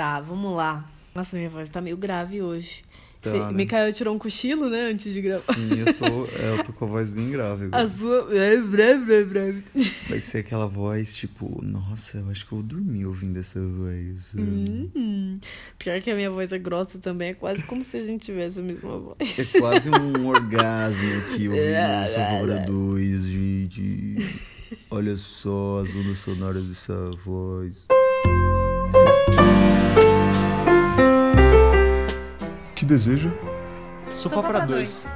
Tá, vamos lá. Nossa, minha voz tá meio grave hoje. Tá, Cê, né? Mikael tirou um cochilo, né, antes de gravar. Sim, eu tô, é, eu tô com a voz bem grave agora. A sua. É, breve, breve, breve. Vai ser aquela voz tipo, nossa, eu acho que eu vou dormir ouvindo essa voz. Hum, pior que a minha voz é grossa também, é quase como se a gente tivesse a mesma voz. É quase um orgasmo aqui ouvindo o Sofobra 2, gente. Olha só as ondas sonoras dessa voz. Deseja? Sofá pra dois.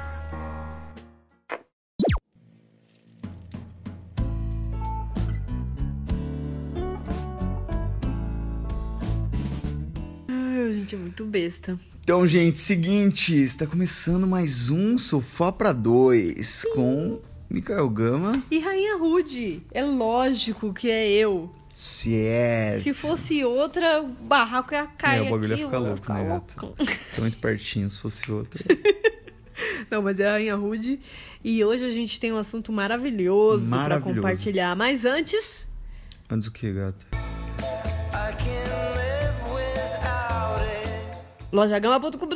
Ai, a gente é muito besta. Então, gente, seguinte, está começando mais um Sofá pra dois com Mikael Gama. E Rainha Rude, é lógico que é eu. Certo. Se fosse outra, o barraco ia cair. É, o bagulho ia aqui, ficar eu louco, né, gata? loucão. Tá muito pertinho, se fosse outra. Não, mas é a Rainha Rude. E hoje a gente tem um assunto maravilhoso, pra Maravilhoso. compartilhar. Mas antes, Antes o que, gata? lojagama.com.br.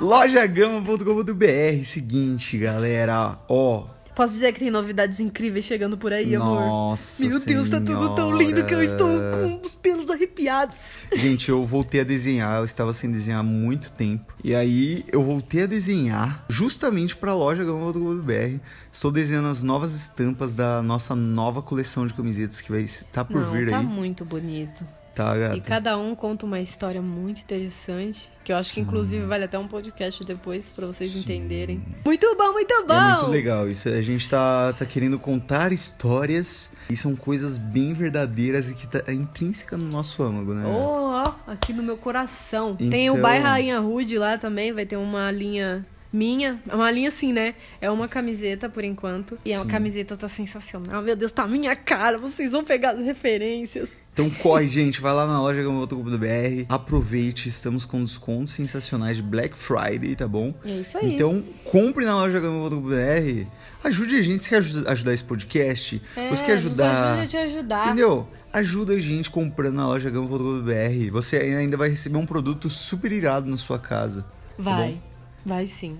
Lojagama.com.br Seguinte, galera, ó. Posso dizer que tem novidades incríveis chegando por aí, amor? Nossa Meu Deus, tá tudo tão lindo que eu estou com os pelos arrepiados. Gente, eu voltei a desenhar, eu estava sem desenhar há muito tempo. E aí eu voltei a desenhar justamente para a loja Gama.com.br. Estou desenhando as novas estampas da nossa nova coleção de camisetas que vai estar por Não, vir tá aí. muito bonito. Tá, gata? E cada um conta uma história muito interessante, que eu acho que inclusive vale até um podcast depois pra vocês entenderem. Muito bom, muito bom. É muito legal isso. A gente tá, tá querendo contar histórias e são coisas bem verdadeiras e que tá intrínseca no nosso âmago, né? Oh, ó, aqui no meu coração. Tem o Então- Bairro Rainha Rude lá também, vai ter uma linha minha. Uma linha assim, né? É uma camiseta por enquanto. E a camiseta tá sensacional. Meu Deus, tá a minha cara. Vocês vão pegar as referências. Então corre, gente, vai lá na loja Gama.com.br, aproveite, estamos com descontos sensacionais de Black Friday, tá bom? É isso aí. Então, compre na loja Gama.com.br, ajude a gente, você quer aju- ajudar esse podcast? É, você quer ajudar... ajude a te ajudar. Entendeu? Ajuda a gente comprando na loja Gama.com.br, você ainda vai receber um produto super irado na sua casa. tá Vai. bom? Vai sim.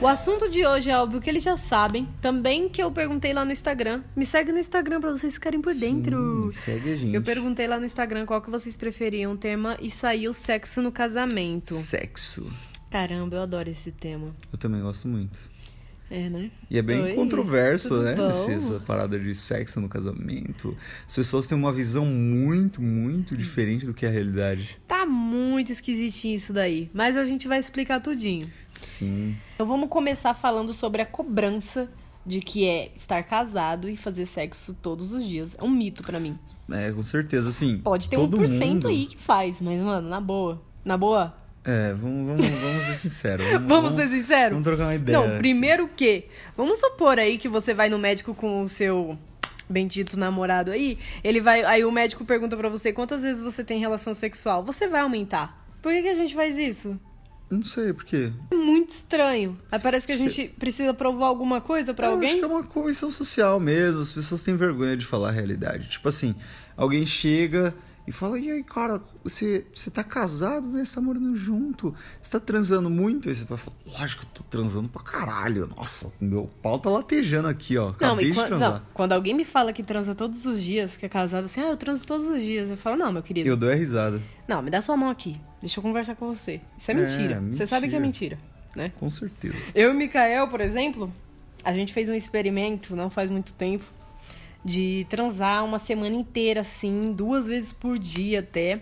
O assunto de hoje é óbvio que eles já sabem. Também que eu perguntei lá no Instagram. Me segue no Instagram pra vocês ficarem por dentro. Sim, segue a gente. Eu perguntei lá no Instagram qual que vocês preferiam o tema e saiu sexo no casamento. Sexo. Caramba, eu adoro esse tema. Eu também gosto muito. É, né? E é bem Oi, controverso, né? bom? Essa parada de sexo no casamento. As pessoas têm uma visão muito, muito diferente do que é a realidade. Muito esquisitinho isso daí. Mas a gente vai explicar tudinho. Sim. Então vamos começar falando sobre a cobrança de que é estar casado e fazer sexo todos os dias. É um mito pra mim. É, com certeza, assim. Pode ter todo 1% mundo... aí que faz, mas, mano, na boa. Na boa? É, vamos, vamos, vamos ser sinceros. Vamos ser sinceros? Vamos trocar uma ideia. Não, primeiro que, vamos supor aí que você vai no médico com o seu bendito namorado aí, ele vai, aí o médico pergunta pra você quantas vezes você tem relação sexual. Você vai aumentar. Por que, que a gente faz isso? Não sei, por quê? É muito estranho. Aí parece que a gente precisa provar alguma coisa pra Eu alguém. acho que é uma convenção social mesmo. As pessoas têm vergonha de falar a realidade. Tipo assim, alguém chega e fala: E aí, cara, você, você tá casado, né? Você tá morando junto. Você tá transando muito? Aí você vai falar: Lógico que eu tô transando pra caralho. Nossa, meu pau tá latejando aqui, ó. Não, Acabei e de quan- transar. não, quando alguém me fala que transa todos os dias, que é casado assim, ah, eu transo todos os dias. Eu falo, não, meu querido. Eu dou a risada. Não, me dá sua mão aqui. Deixa eu conversar com você. Isso é mentira. Você sabe que é mentira, né? Com certeza. Eu e o Mikael, por exemplo, a gente fez um experimento não faz muito tempo de transar uma semana inteira, assim, duas vezes por dia até.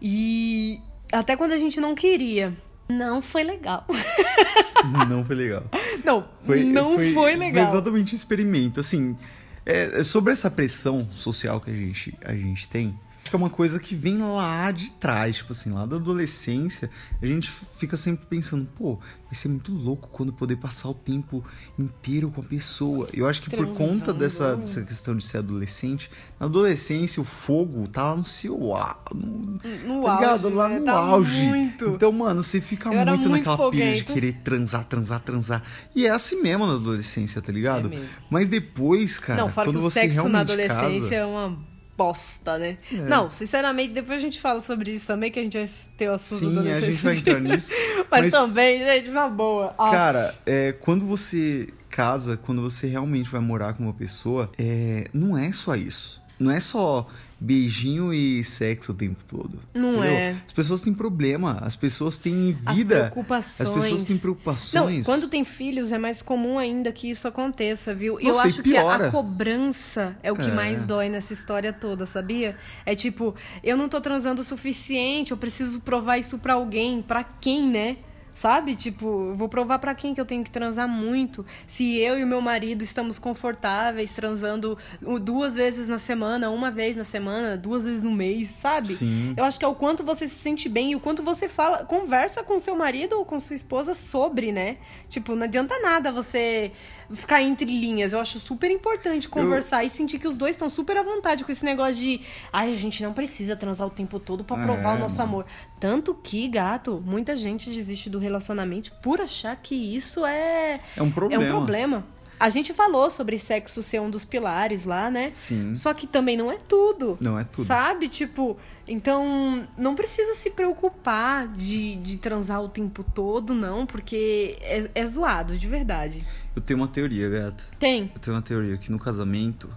E até quando a gente não queria. Não foi legal. Não foi legal. Não, Foi, não foi, legal. Foi exatamente um experimento. Assim, é sobre essa pressão social que a gente, a gente tem, Acho que é uma coisa que vem lá de trás, tipo assim, lá da adolescência, a gente fica sempre pensando, pô, vai ser muito louco quando poder passar o tempo inteiro com a pessoa. Eu acho que por conta Transando. dessa, dessa questão de ser adolescente, na adolescência o fogo tá lá no seu no, No tá ligado? auge, lá né? no Tá auge. muito. Então, mano, você fica muito, muito naquela pilha de foguento. querer transar, transar, transar. E é assim mesmo na adolescência, tá ligado? É. Mas depois, cara, não, fora quando que o você sexo na adolescência casa, é uma bosta, né? Não, sinceramente, depois a gente fala sobre isso também, que a gente vai ter o assunto Sim, a gente vai entrar nisso. Mas, também, gente, na boa. Cara, é, quando você casa, quando você realmente vai morar com uma pessoa, é, não é só isso. Não é só beijinho e sexo o tempo todo. Não entendeu? é. As pessoas têm problema, as pessoas têm As vida. preocupações. As pessoas têm Não, preocupações. quando tem filhos é mais comum ainda que isso aconteça, viu? Eu Nossa, e acho que a, a cobrança é o que É. mais dói nessa história toda, sabia? É tipo, eu não tô transando o suficiente, eu preciso provar isso pra alguém, pra quem, né? Sabe? Tipo, vou provar pra quem que eu tenho que transar muito. Se eu e o meu marido estamos confortáveis transando duas vezes na semana, uma vez na semana, duas vezes no mês, sabe? Sim. Eu acho que é o quanto você se sente bem e o quanto você fala, conversa com seu marido ou com sua esposa sobre, né? Tipo, não adianta nada você ficar entre linhas. Eu acho super importante conversar e sentir que os dois estão super à vontade com esse negócio de, ai, a gente não precisa transar o tempo todo pra provar É, o nosso mano. amor. Tanto que, gato, muita gente desiste do relacionamento por achar que isso é É um problema. É um problema. A gente falou sobre sexo ser um dos pilares lá, né? Sim. Só que também não é tudo. Não é tudo. Sabe? Tipo, então não precisa se preocupar de, de transar o tempo todo, não, porque é, é zoado, de verdade. Eu tenho uma teoria, gata. Tem. Eu tenho uma teoria que no casamento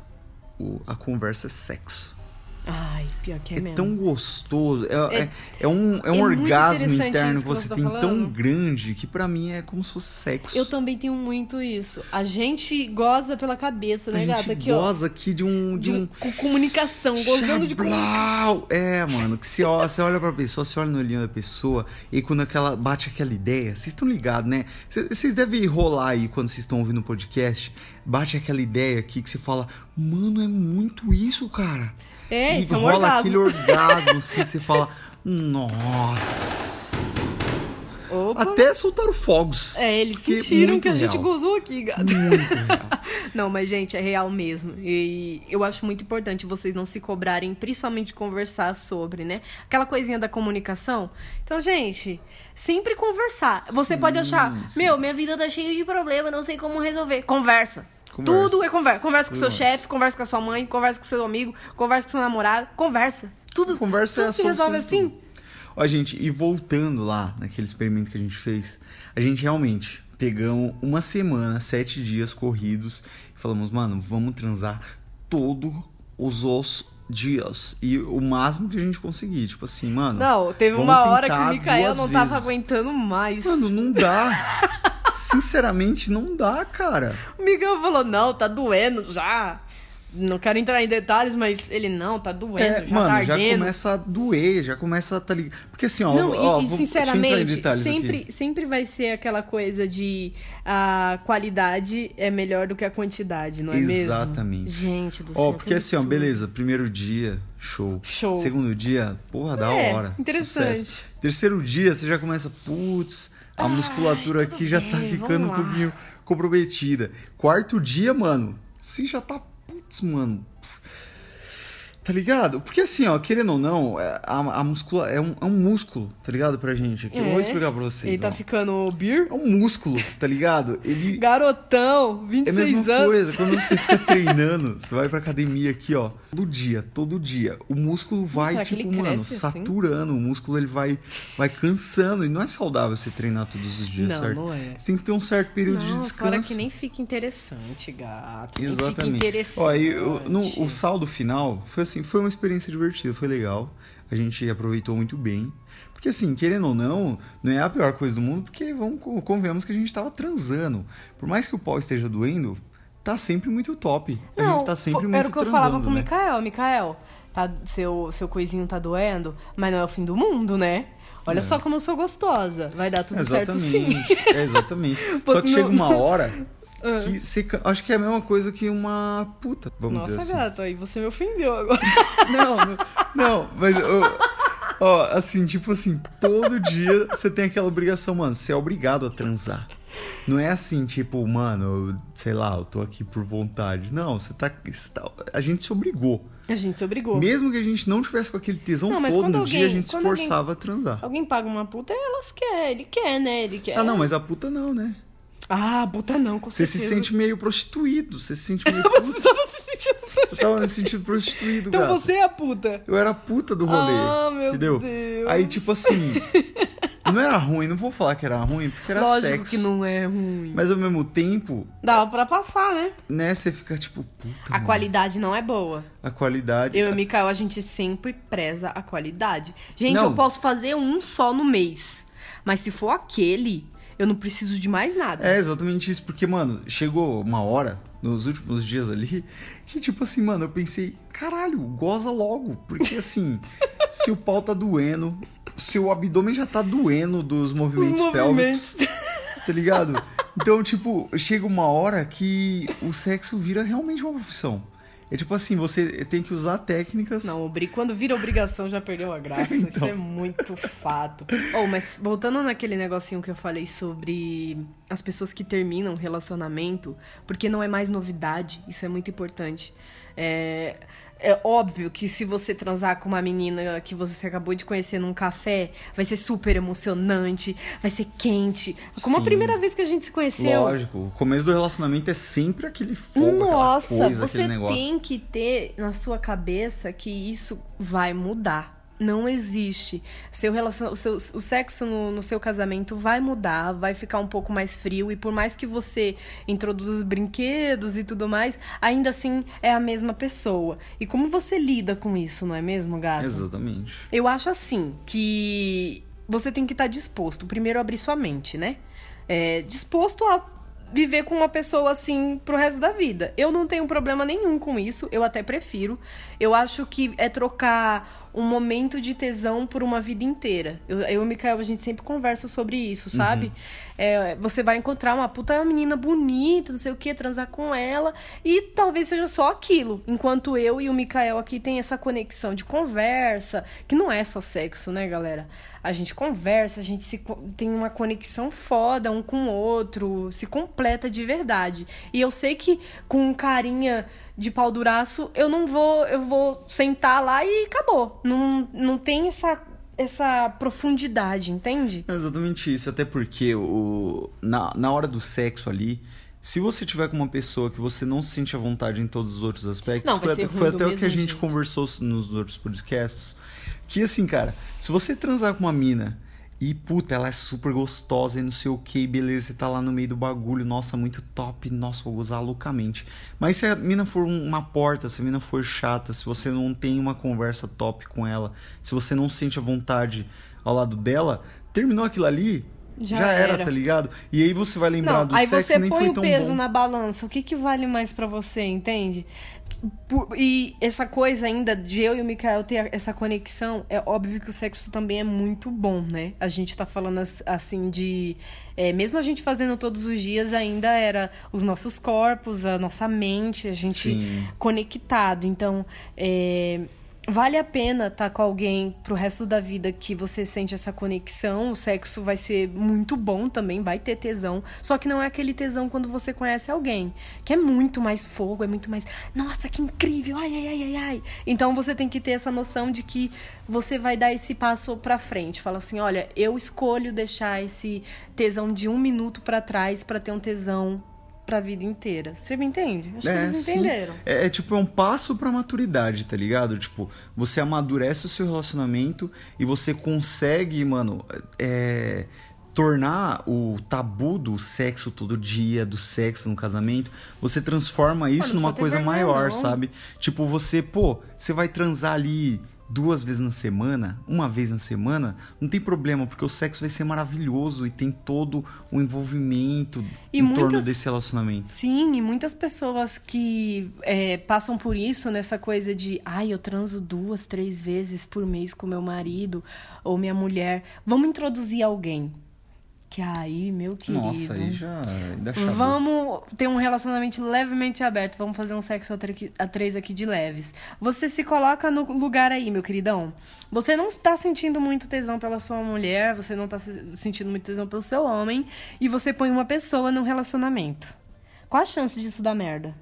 o- a conversa é sexo. Ai, pior que é, É mesmo. tão gostoso. É, É- é, é um, é um é orgasmo interno que você você tá tem tão falando. grande que pra mim é como se fosse sexo. Eu também tenho muito isso. A gente goza pela cabeça, A né, gente gata? Aqui, ó. goza aqui de um. De De, um... com comunicação, gozando de comunicação. É, mano, que você olha, você olha pra pessoa, você olha no olhinho da pessoa, e quando aquela bate aquela ideia, vocês estão ligados, né? Cê- Vocês devem rolar aí quando vocês estão ouvindo o podcast, bate aquela ideia aqui que você fala, mano, é muito isso, cara. É, isso é um rola orgasmo. aquele orgasmo assim que você fala, nossa. Opa. Até soltaram fogos. É, eles Porque sentiram que a gente real. gozou aqui, gato. Muito real. Não, mas, gente, é real mesmo. E eu acho muito importante vocês não se cobrarem, principalmente conversar sobre, né? Aquela coisinha da comunicação. Então, gente, sempre conversar. Você pode achar, meu, minha vida tá cheia de problema, não sei como resolver. Conversa. Conversa. Tudo é conversa. Conversa com seu Conversa. chefe, conversa com a sua mãe, conversa com seu amigo, conversa com seu namorado. Conversa. Tudo, Conversa tudo é a se resolve de tudo. assim. Ó, gente, e voltando lá naquele experimento que a gente fez, a gente realmente pegamos uma semana, sete dias corridos e falamos, mano, vamos transar todos os os dias. E o máximo que a gente conseguir, tipo assim, mano. Não, teve uma hora que o Mikael duas não tava vezes. aguentando mais. Mano, não dá. Sinceramente, não dá, cara. O Miguel falou, não, tá doendo já. Não quero entrar em detalhes, mas ele, não, tá doendo, É, já mano, tá já ardendo. começa a doer, já começa a tá ligado. Porque assim, ó, Não, ó, e, em sinceramente, sempre, aqui. sempre vai ser aquela coisa de a qualidade é melhor do que a quantidade, não é mesmo? Exatamente. Gente do céu. Ó, que porque assim, ó, beleza, primeiro dia, show. Show. Segundo dia, porra, da É, hora. interessante. Sucesso. Terceiro dia, você já começa, putz, a Ai, musculatura tudo aqui já tá bem, ficando um pouquinho comprometida. Quarto dia, mano, você já tá, putz, mano. Tá ligado? Porque assim, ó, querendo ou não, é- a, a muscula é um, é um músculo, tá ligado pra gente aqui. Eu vou É. explicar pra vocês. Ele tá ó. ficando beer? É um músculo, tá ligado? Ele Garotão, é a 26 mesma anos. coisa, quando você fica treinando, você vai pra academia aqui, ó, todo dia, todo dia, o músculo vai, que tipo, mano, assim? saturando, o músculo ele vai, vai cansando, e não é saudável você treinar todos os dias, Não, certo? não é. Você tem que ter um certo período de Não, descanso. fora que nem fica interessante, gato. Nem fica Exatamente. interessante. Ó, o, no- o saldo final foi assim, foi uma experiência divertida, foi legal. A gente aproveitou muito bem. Porque assim, querendo ou não, não é a pior coisa do mundo, porque vamos con- convenhamos que a gente tava transando. Por mais que o pau esteja doendo, tá sempre muito top. A Não, gente tá sempre muito era o que eu falava com o né? Mikael. Mikael, tá, seu, seu coisinho tá doendo, mas não é o fim do mundo, né? Olha É. só como eu sou gostosa. Vai dar tudo certo sim. Exatamente. É, exatamente. Só que chega uma hora Ah. que ca- acho que é a mesma coisa que uma puta, vamos Nossa, dizer assim. gato, aí você me ofendeu agora. Não, não, não, mas eu, ó, assim, tipo assim, todo dia você tem aquela obrigação, mano, você é obrigado a transar. Não é assim, tipo, mano, sei lá, eu tô aqui por vontade. Não, você tá, tá- a gente se obrigou. A gente se obrigou. Mesmo que a gente não tivesse com aquele tesão Não, todo no dia, a alguém- gente se quando alguém- forçava a transar. Alguém paga uma puta, elas querem. Ele quer, né? Ele quer. Ah, não, mas a puta não, né? Ah, puta não, com Você se certeza. sente meio prostituído, você se sente meio Você tava se sentindo Eu prostituta. tava me sentindo prostituído, Então você é a puta. Eu era a puta do rolê. Ah, meu entendeu? Deus. Aí, tipo assim. não era ruim, não vou falar que era ruim, porque era Lógico sexo. que não é ruim. Mas ao mesmo tempo, Dava pra passar, né? né, você fica tipo, puta. A mano, qualidade não é boa. A qualidade. Eu e o Mikael, a gente sempre preza a qualidade. Gente, Não. eu posso fazer um só no mês. Mas se for aquele, eu não preciso de mais nada. É exatamente isso, porque, mano, chegou uma hora, nos últimos dias ali, que tipo assim, mano, eu pensei, caralho, goza logo. Porque assim, se o pau tá doendo, se o abdômen já tá doendo dos movimentos, movimentos. pélvicos, tá ligado? Então, tipo, chega uma hora que o sexo vira realmente uma profissão. É tipo assim, você tem que usar técnicas. Não, obri... quando vira obrigação já perdeu a graça. Isso Então. é muito fato. Oh, mas voltando naquele negocinho que eu falei sobre as pessoas que terminam o relacionamento, porque não é mais novidade, isso é muito importante. É, é óbvio que se você transar com uma menina que você acabou de conhecer num café, vai ser super emocionante, vai ser quente. Como a Sim. primeira vez que a gente se conheceu. Lógico, o começo do relacionamento é sempre aquele fogo, Nossa, coisa, você tem que ter na sua cabeça que isso vai mudar. Não existe. Seu relacion... o, seu... o sexo no... no seu casamento vai mudar, vai ficar um pouco mais frio. E por mais que você introduza brinquedos e tudo mais, ainda assim é a mesma pessoa. E como você lida com isso, não é mesmo, gato? Exatamente. Eu acho assim que você tem que estar disposto. Primeiro, abrir sua mente, né? É, disposto a viver com uma pessoa assim pro resto da vida. Eu não tenho problema nenhum com isso, eu até prefiro. Eu acho que é trocar um momento de tesão por uma vida inteira. Eu, eu e o Mikael, a gente sempre conversa sobre isso, sabe? É, você vai encontrar uma puta menina bonita, não sei o que, transar com ela, e talvez seja só aquilo. Enquanto eu e o Mikael aqui tem essa conexão de conversa, que não é só sexo, né, galera? A gente conversa, a gente se, tem uma conexão foda um com o outro, se completa de verdade. E eu sei que com um carinha de pau duraço, eu não vou, eu vou sentar lá e acabou. Não, não tem essa, essa profundidade, entende? É exatamente isso, até porque o, na, na hora do sexo ali, se você tiver com uma pessoa que você não se sente à vontade em todos os outros aspectos, Não, foi até, foi até o que a gente jeito. conversou nos outros podcasts, que assim, cara, se você transar com uma mina e, puta, ela é super gostosa e não sei o que, beleza, você tá lá no meio do bagulho, nossa, muito top, nossa, vou gozar loucamente. Mas se a mina for um- uma porta, se a mina for chata, se você não tem uma conversa top com ela, se você não sente a vontade ao lado dela, terminou aquilo ali, Já já, era, era. tá ligado? E aí você vai lembrar Não, do aí sexo você e nem põe foi o tão peso bom. na balança. O que, que vale mais pra você, entende? Por- e essa coisa ainda de eu e o Mikael ter essa conexão, é óbvio que o sexo também é muito bom, né? A gente tá falando as- assim de. é, mesmo a gente fazendo todos os dias, ainda era os nossos corpos, a nossa mente, a gente Sim. conectado. Então, é, vale a pena estar com alguém pro resto da vida que você sente essa conexão. O sexo vai ser muito bom também, vai ter tesão. Só que não é aquele tesão quando você conhece alguém, que é muito mais fogo, é muito mais. Nossa, que incrível! Ai, ai, ai, ai, ai. Então você tem que ter essa noção de que você vai dar esse passo pra frente. Fala assim: olha, eu escolho deixar esse tesão de um minuto pra trás pra ter um tesão pra vida inteira. Você me entende? Acho que É, eles sim. entenderam. É, é tipo, é um passo pra maturidade, tá ligado? Tipo, você amadurece o seu relacionamento e você consegue, mano, é, tornar o tabu do sexo todo dia, do sexo no casamento, você transforma isso numa coisa vergonha, maior, não. sabe? Tipo, você, pô, você vai transar ali duas vezes na semana, uma vez na semana, não tem problema, porque o sexo vai ser maravilhoso e tem todo o envolvimento E em torno muitas- desse relacionamento. Sim, e muitas pessoas que é, passam por isso, nessa coisa de ai, eu transo duas, três vezes por mês com meu marido ou minha mulher. Vamos introduzir alguém. Que aí, meu querido. Nossa, aí já chave. Vamos ter um relacionamento levemente aberto. Vamos fazer um sexo a três aqui de leves. Você se coloca no lugar aí, meu queridão. Você não está sentindo muito tesão pela sua mulher, você não está se- sentindo muito tesão pelo seu homem, e você põe uma pessoa num relacionamento. Qual a chance disso dar merda?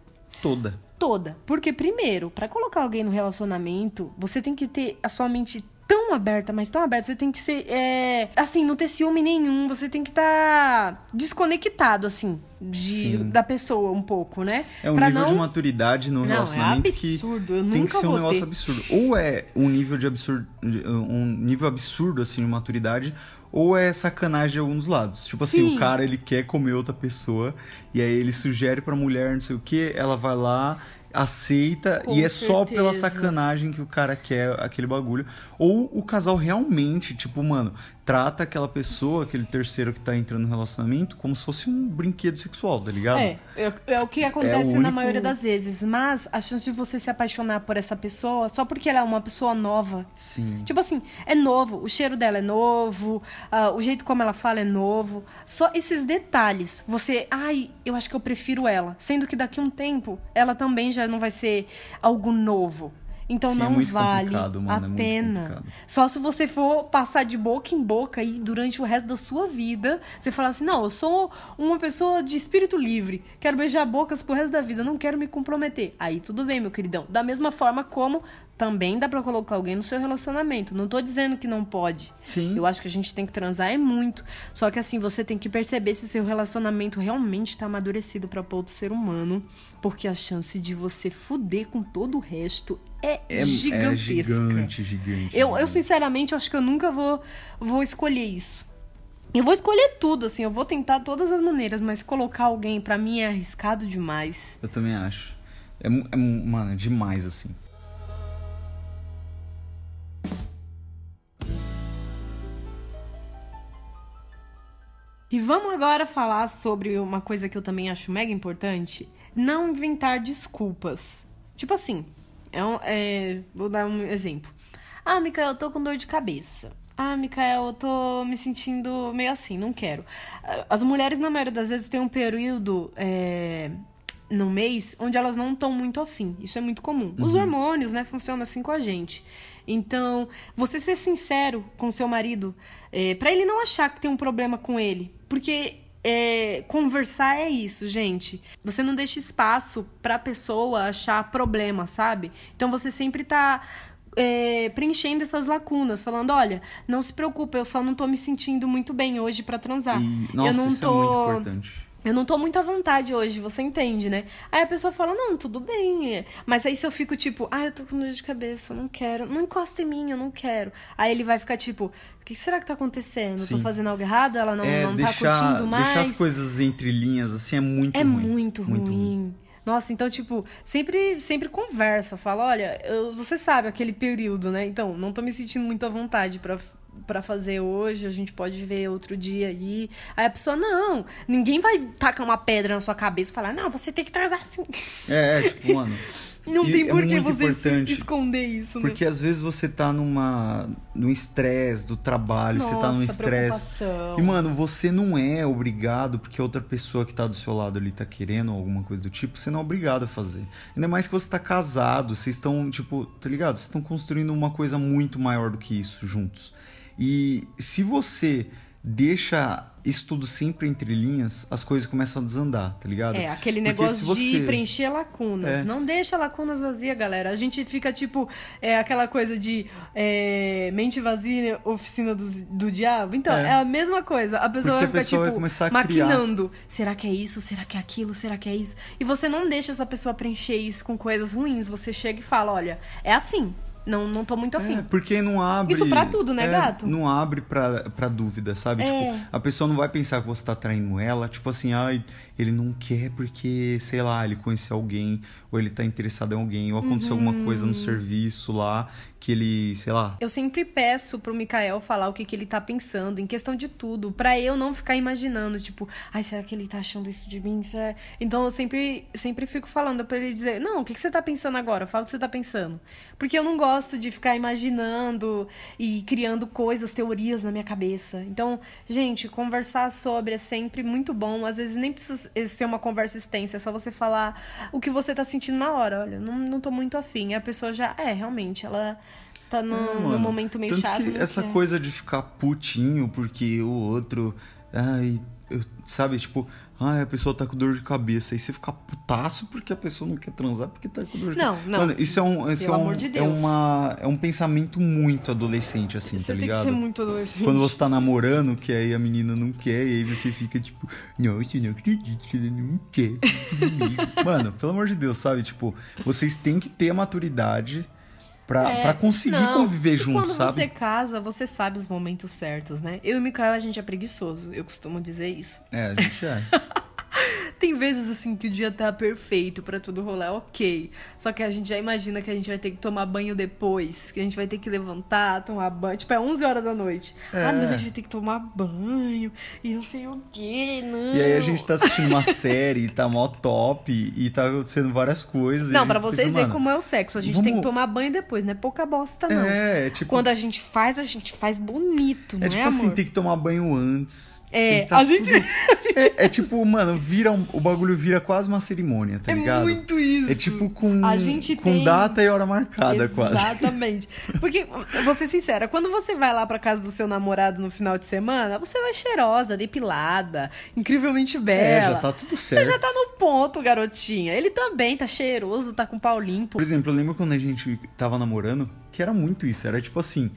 Toda. Toda. Porque, primeiro, pra colocar alguém no relacionamento, você tem que ter a sua mente tão aberta, mas tão aberta, você tem que ser, é, assim, não ter ciúme nenhum, você tem que estar desconectado, assim, de, Sim. da pessoa um pouco, né? É um Pra nível não... de maturidade no Não, é relacionamento absurdo, eu que tem nunca que ser um vou negócio ter. absurdo. Ou é um nível de absurdo, um nível absurdo assim de maturidade, ou é sacanagem de alguns lados. Tipo assim, Sim. o cara ele quer comer outra pessoa e aí ele sugere pra mulher não sei o que, ela vai lá aceita Com e é só pela certeza. sacanagem que o cara quer aquele bagulho. Ou o casal realmente, tipo, mano, trata aquela pessoa, aquele terceiro que tá entrando no relacionamento, como se fosse um brinquedo sexual, tá ligado? É, é, é o que acontece na único- maioria das vezes. Mas a chance de você se apaixonar por essa pessoa só porque ela é uma pessoa nova. Sim. Tipo assim, é novo, o cheiro dela é novo, ah, o jeito como ela fala é novo. Só esses detalhes. Você, ai, eu acho que eu prefiro ela. Sendo que daqui a um tempo ela também já não vai ser algo novo. Então Sim, é não muito vale mano, é a muito pena. Só se você for passar de boca em boca e durante o resto da sua vida, você falar assim: não, eu sou uma pessoa de espírito livre, quero beijar bocas pro resto da vida, não quero me comprometer. Aí tudo bem, meu queridão. Da mesma forma como também dá pra colocar alguém no seu relacionamento. Não tô dizendo que não pode. Sim. Eu acho que a gente tem que transar é muito. Só que assim, você tem que perceber se seu relacionamento realmente tá amadurecido pra outro ser humano. Porque a chance de você fuder com todo o resto é, É, gigantesca. é gigante, gigante. Eu, eu sinceramente acho que eu nunca vou, vou escolher isso. Eu vou escolher tudo, assim, eu vou tentar todas as maneiras, mas colocar alguém pra mim é arriscado demais. Eu também acho. É, é mano, é demais assim. E vamos agora falar sobre uma coisa que eu também acho mega importante: não inventar desculpas. Tipo assim, é um- é, vou dar um exemplo. Ah, Mikael, eu tô com dor de cabeça. Ah, Mikael, eu tô me sentindo meio assim, não quero. As mulheres, na maioria das vezes, têm um período é, no mês onde elas não estão muito afim. Isso é muito comum. Os hormônios, né, funcionam assim com a gente. Então, você ser sincero com seu marido, é, para ele não achar que tem um problema com ele. Porque é, conversar é isso, gente. Você não deixa espaço pra pessoa achar problema, sabe? Então você sempre tá é, preenchendo essas lacunas, falando, olha, não se preocupe, eu só não tô me sentindo muito bem hoje pra transar. E, nossa, eu não isso tô é muito importante. Eu não tô muito à vontade hoje, você entende, né? Aí a pessoa fala, não, tudo bem. Mas aí se eu fico tipo, ah, eu tô com dor de cabeça, não quero. Não encosta em mim, eu não quero. Aí ele vai ficar tipo, o que será que tá acontecendo? Sim. tô fazendo algo errado? Ela não, é, não tá deixar, curtindo mais? deixar as coisas entre linhas, assim, é muito É ruim. muito ruim. Nossa, então, tipo, sempre, sempre conversa. Fala, olha, eu- você sabe aquele período, né? Então, não tô me sentindo muito à vontade pra, pra fazer hoje. A gente pode ver outro dia aí. Aí a pessoa, não, ninguém vai tacar uma pedra na sua cabeça e falar, não, você tem que transar assim. É, é, tipo, mano. Não tem é por que muito você esconder isso, né? Porque às vezes você tá numa. num estresse do trabalho, você tá num Nossa, estresse. E, mano, você não é obrigado, porque outra pessoa que tá do seu lado ali tá querendo alguma coisa do tipo, você não é obrigado a fazer. Ainda mais que você tá casado, vocês estão, tipo, tá ligado? Vocês estão construindo uma coisa muito maior do que isso juntos. E se você deixa isso tudo sempre entre linhas, as coisas começam a desandar, tá ligado? É, aquele Porque negócio você- de preencher lacunas. É. Não deixa lacunas vazias, galera. A gente fica, tipo, é aquela coisa de é, mente vazia, oficina do, do diabo. Então, é. É. a mesma coisa. A pessoa Porque vai ficar, pessoa vai tipo, começar a criar. maquinando. Será que é isso? Será que é aquilo? Será que é isso? E você não deixa essa pessoa preencher isso com coisas ruins. Você chega e fala, olha, é assim. Não, não tô muito afim. É, porque não abre. Isso pra tudo, né, é, gato? Não abre pra, pra dúvida, sabe? É. Tipo, a pessoa não vai pensar que você tá traindo ela, tipo assim, ai, ele não quer porque, sei lá, ele conheceu alguém, ou ele tá interessado em alguém, ou aconteceu alguma coisa Uhum. no serviço lá, que ele, sei lá. Eu sempre peço pro Mikael falar o que, que ele tá pensando, em questão de tudo, pra eu não ficar imaginando, tipo, ai, será que ele tá achando isso de mim? Será... Então eu sempre, sempre fico falando pra ele dizer, não, o que, que você tá pensando agora? Fala o que você tá pensando. Porque eu não gosto gosto de ficar imaginando e criando coisas, teorias na minha cabeça. Então, gente, conversar sobre é sempre muito bom. Às vezes nem precisa ser uma conversa extensa, é só você falar o que você tá sentindo na hora. Olha, não, não tô muito afim. E a pessoa já, é, realmente, ela tá num, É, mano. momento meio chato. que essa quer. coisa de ficar putinho porque o outro. Ai, eu- sabe, tipo, ai, a pessoa tá com dor de cabeça. Aí você fica putaço porque a pessoa não quer transar porque tá com dor de Não, cabeça. não. Mano, isso é um. Isso Pelo é um, amor de É, Deus. uma, é um pensamento muito adolescente, assim, Você tá tem ligado? que ser muito adolescente. Quando você tá namorando, que aí a menina não quer, e aí você fica tipo, nossa, eu não acredito que ela não quer ficar comigo." Mano, pelo amor de Deus, sabe? Tipo, vocês têm que ter a maturidade pra, É, pra conseguir não, conviver junto, quando sabe? você casa, você sabe os momentos certos, né? Eu e o Mikael, a gente é preguiçoso. Eu costumo dizer isso. É, a gente é. Tem vezes assim que o dia tá perfeito pra tudo rolar, ok. Só que a gente já imagina que a gente vai ter que tomar banho depois, que a gente vai ter que levantar, tomar banho. Tipo, é 11 horas da noite. É. Ah, não, a gente vai ter que tomar banho e não sei o que, não. E aí a gente tá assistindo uma série, tá mó top, e tá acontecendo várias coisas. e Não, pensa, vocês verem "Mano, como é o sexo. A gente tem que vamos- tomar banho depois, não é pouca bosta, não. É, é tipo. Quando a gente faz, a gente faz bonito, não É é, tipo amor? assim, tem que tomar banho antes. É, tá a gente- tudo- É, é tipo, mano, vira um- o bagulho vira quase uma cerimônia, tá É ligado? muito isso. É tipo com, A gente com tem- data e hora marcada, quase. Exatamente. Porque, vou ser sincera, quando você vai lá pra casa do seu namorado no final de semana, você vai cheirosa, depilada, incrivelmente bela. É, já tá tudo Você certo. já tá no ponto, garotinha. Ele também tá cheiroso, tá com pau limpo. Por exemplo, eu lembro quando a gente tava namorando, que era muito isso. Era tipo assim,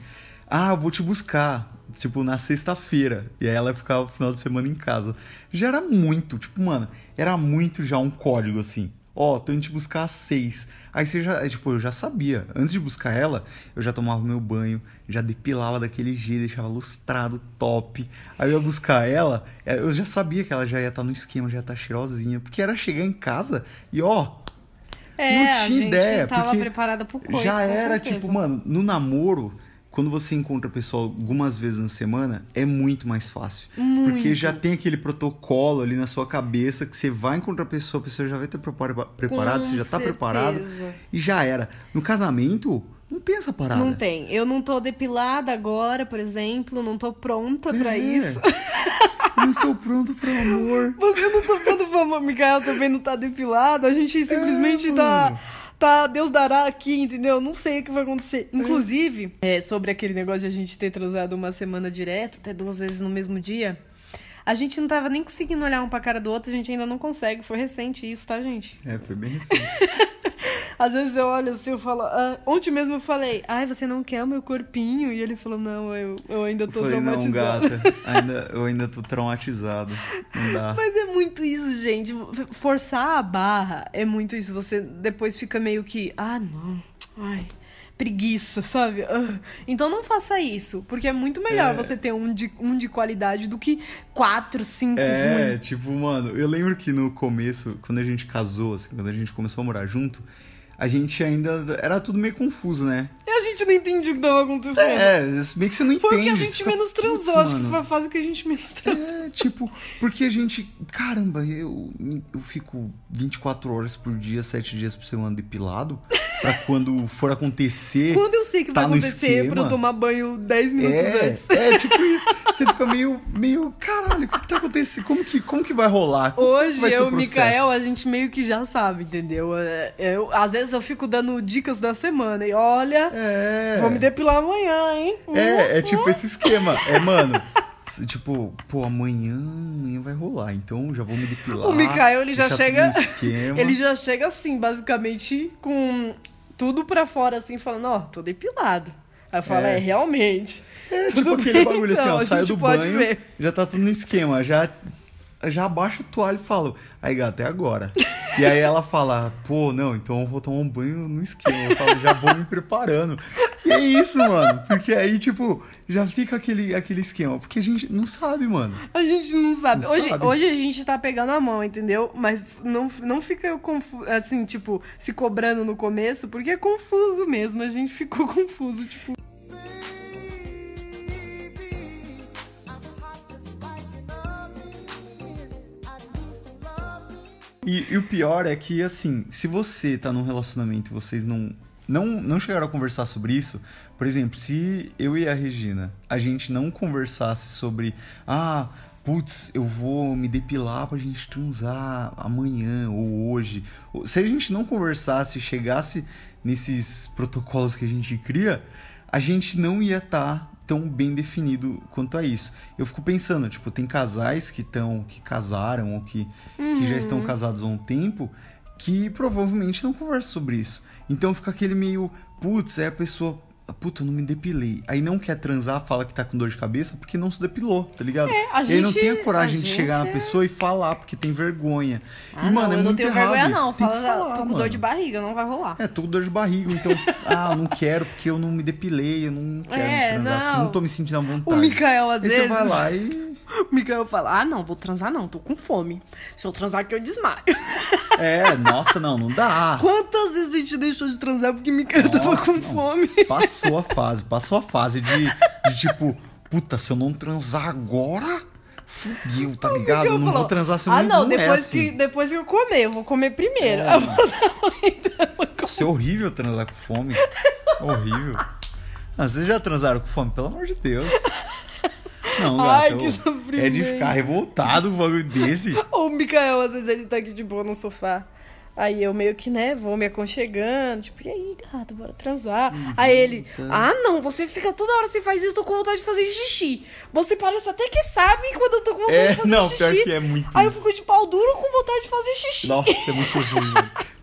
ah, eu vou te buscar, tipo, na sexta-feira. E aí ela ficava o final de semana em casa. Já era muito, tipo, mano, era muito já um código assim. Ó, tô indo te buscar às seis. Aí você já, tipo, eu já sabia. Antes de buscar ela, eu já tomava meu banho, já depilava daquele jeito, deixava lustrado, top. Aí eu ia buscar ela, é, eu já sabia que ela já ia estar no esquema, já ia estar cheirosinha. Porque era chegar em casa e, ó, É, não a tinha gente ideia, tava porque preparada pro coito, já era certeza. tipo, mano, no namoro, quando você encontra a pessoa algumas vezes na semana, é muito mais fácil. Porque já tem aquele protocolo ali na sua cabeça que você vai encontrar a pessoa, a pessoa já vai estar prepara- preparada, você já tá certeza. preparado e já era. No casamento, não tem essa parada. Não tem. Eu não tô depilada agora, por exemplo, não tô pronta É. isso. não estou pronto pro amor. Você não tá pronto pra amor, Mikael também não tá depilado. A gente simplesmente É, tá. mano. Tá, Deus dará aqui, entendeu? Não sei o que vai acontecer. Inclusive, é, sobre aquele negócio de a gente ter transado uma semana direto, até duas vezes no mesmo dia, a gente não tava nem conseguindo olhar um pra cara do outro, a gente ainda não consegue. Foi recente isso, tá, gente? É, foi bem recente. Às vezes eu olho assim, eu falo. ah, ontem mesmo eu falei, ai, você não quer o meu corpinho? E ele falou, não, eu, eu ainda tô falei, não, traumatizado. gata, ainda, eu ainda tô traumatizado. Não dá. Mas é muito isso, gente. Forçar a barra é muito isso. Você depois fica meio que, ah, não. Ai, preguiça, sabe? Ah. Então não faça isso, porque é muito melhor É. você ter um de, um de qualidade do que quatro, cinco É, ruim. tipo, mano, eu lembro que no começo, quando a gente casou, assim, quando a gente começou a morar junto, a gente ainda. Era tudo meio confuso, né? E a gente não entendia o que tava acontecendo. É, meio que você não Foi entende. que a gente fica, menos "Putz, transou. Acho que mano." foi a fase que a gente menos transou. É, tipo, porque a gente. Caramba, eu, eu fico 24 horas por dia, 7 dias por semana depilado. Pra quando for acontecer. Quando eu sei que tá vai no acontecer esquema. pra eu tomar banho 10 minutos É, antes. é, tipo isso. Você fica meio, meio, caralho, o que, que tá acontecendo? Como que, como que vai rolar? Como Hoje, vai eu e o? Mikael, a gente meio que já sabe, entendeu? É, Eu, às vezes eu fico dando dicas da semana. E olha, É. vou me depilar amanhã, hein? É, é tipo esse esquema. É, mano. Tipo, pô, amanhã, amanhã vai rolar, então já vou me depilar. O Mikael, ele já chega. Ele já chega assim, basicamente, com tudo pra fora, assim, falando, ó, tô depilado. Aí eu falo, é, É. realmente. É tipo Tudo aquele bem, bagulho assim, então, ó, saio gente do banho, ver. já tá tudo no esquema, já, já abaixo a toalha e falo, aí gata, é agora. e aí ela fala, pô, não, então eu vou tomar um banho no esquema. Eu falo, já vou me preparando. E é isso, mano, porque aí, tipo, já fica aquele, aquele esquema, porque a gente não sabe, mano. A gente não sabe. Não hoje, sabe. hoje a gente tá pegando a mão, entendeu? Mas não, não fica assim, tipo, se cobrando no começo, porque é confuso mesmo. A gente ficou confuso, tipo. E, e o pior é que, assim, se você tá num relacionamento e vocês não não, não chegaram a conversar sobre isso. Por exemplo, se eu e a Regina, a gente não conversasse sobre, ah, putz, eu vou me depilar pra gente transar amanhã ou hoje. Se a gente não conversasse e chegasse nesses protocolos que a gente cria, a gente não ia estar tão bem definido quanto a isso. Eu fico pensando, tipo, tem casais que estão que casaram ou que, que já estão casados há um tempo que provavelmente não conversam sobre isso. Então fica aquele meio, putz, é a pessoa, puta, eu não me depilei. Aí não quer transar, fala que tá com dor de cabeça porque não se depilou, tá ligado? É, a e aí não gente- tem a coragem a de chegar na gente é- pessoa e falar porque tem vergonha. Ah, e, mano, não, é eu não muito tenho errado vergonha, não. Fala, falar, tô com dor mano. de barriga, não vai rolar. É, tô com dor de barriga, então, ah, não quero porque eu não me depilei, eu não quero É, transar assim, não. não tô me sentindo à vontade. O Mikael, às Aí vezes. você vai lá e. O Mikael fala: Ah, não, vou transar não, tô com fome. Se eu transar aqui, eu desmaio. É, nossa, não, não dá. Quantas vezes a gente deixou de transar porque o Mikael tava com não. fome? Passou a fase, passou a fase de, de tipo, puta, se eu não transar agora, fugiu, tá ligado? Eu não falou, vou transar se eu Ah, não, não, não é depois, assim. que, depois que eu comer, eu vou comer primeiro. É. Eu vou dar uma Nossa, é horrível transar com fome. horrível. Ah, vocês já transaram com fome? Pelo amor de Deus. Não, gato. Ai, eu- que É de sofrimento. ficar revoltado com um bagulho desse. O Mikael, às vezes, ele tá aqui de boa no sofá. Aí eu meio que, né, vou me aconchegando, tipo, e aí, gato, bora transar. Uhum, aí ele, tá. ah, não, você fica toda hora, você faz isso, tô com vontade de fazer xixi. Você parece até que sabe quando eu tô com vontade É, de fazer não, xixi. pior que é muito Aí eu isso. fico de pau duro com vontade de fazer xixi. Nossa, é muito ruim.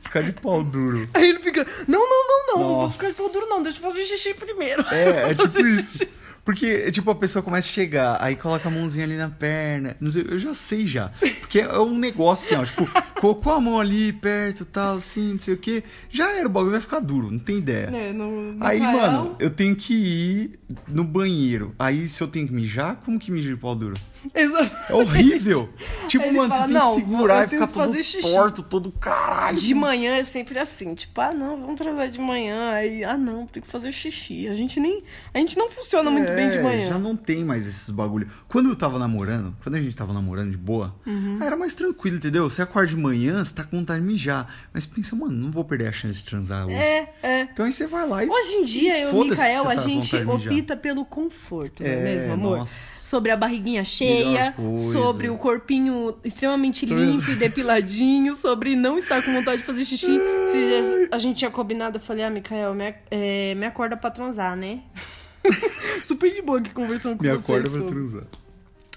Ficar de pau duro. Aí ele fica, não, não, não, não, não vou Nossa. ficar de pau duro não, deixa eu fazer xixi primeiro. É, é tipo isso. xixi. Porque, tipo, a pessoa começa a chegar, aí coloca a mãozinha ali na perna. Não sei, eu já sei já. Porque é um negócio assim, ó. Tipo, colocou a mão ali perto e tal, assim, não sei o quê. Já era, o bagulho vai ficar duro, não tem ideia. É, no, no Aí, mano, eu tenho que ir no banheiro. Aí, se eu tenho que mijar, como que mija de pau duro? Exatamente. É horrível. tipo, Aí mano, fala, você tem "Não, que segurar e ficar todo fazer xixi." torto, todo caralho. De manhã é sempre assim, tipo, ah não, vamos transar de manhã. Aí, ah não, tem que fazer xixi. A gente nem. A gente não funciona muito bem de É, manhã. Já não tem mais esses bagulho. Quando eu tava namorando, quando a gente tava namorando de boa, Uhum. era mais tranquilo, entendeu? Você acorda de manhã, você tá com vontade de mijar. Mas pensa, mano, não vou perder a chance de transar hoje. É, é. Então aí você vai lá e. Hoje em dia, eu e o Mikael, a tá gente opta pelo conforto, não é É, mesmo, amor? nossa. Sobre a barriguinha cheia, sobre o corpinho extremamente limpo e depiladinho, sobre não estar com vontade de fazer xixi. Esses dias a gente tinha combinado, eu falei, ah, Mikael, me, é, me acorda pra transar, né? Super de boa aqui conversando com Me você acorda pra sobre. transar.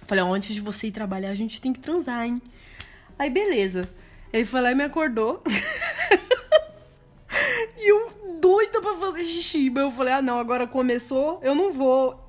Falei, ó, antes de você ir trabalhar, a gente tem que transar, hein? Aí, beleza. Ele foi lá e me acordou. e eu doida pra fazer xixi. Mas eu falei, ah, não, agora começou, eu não vou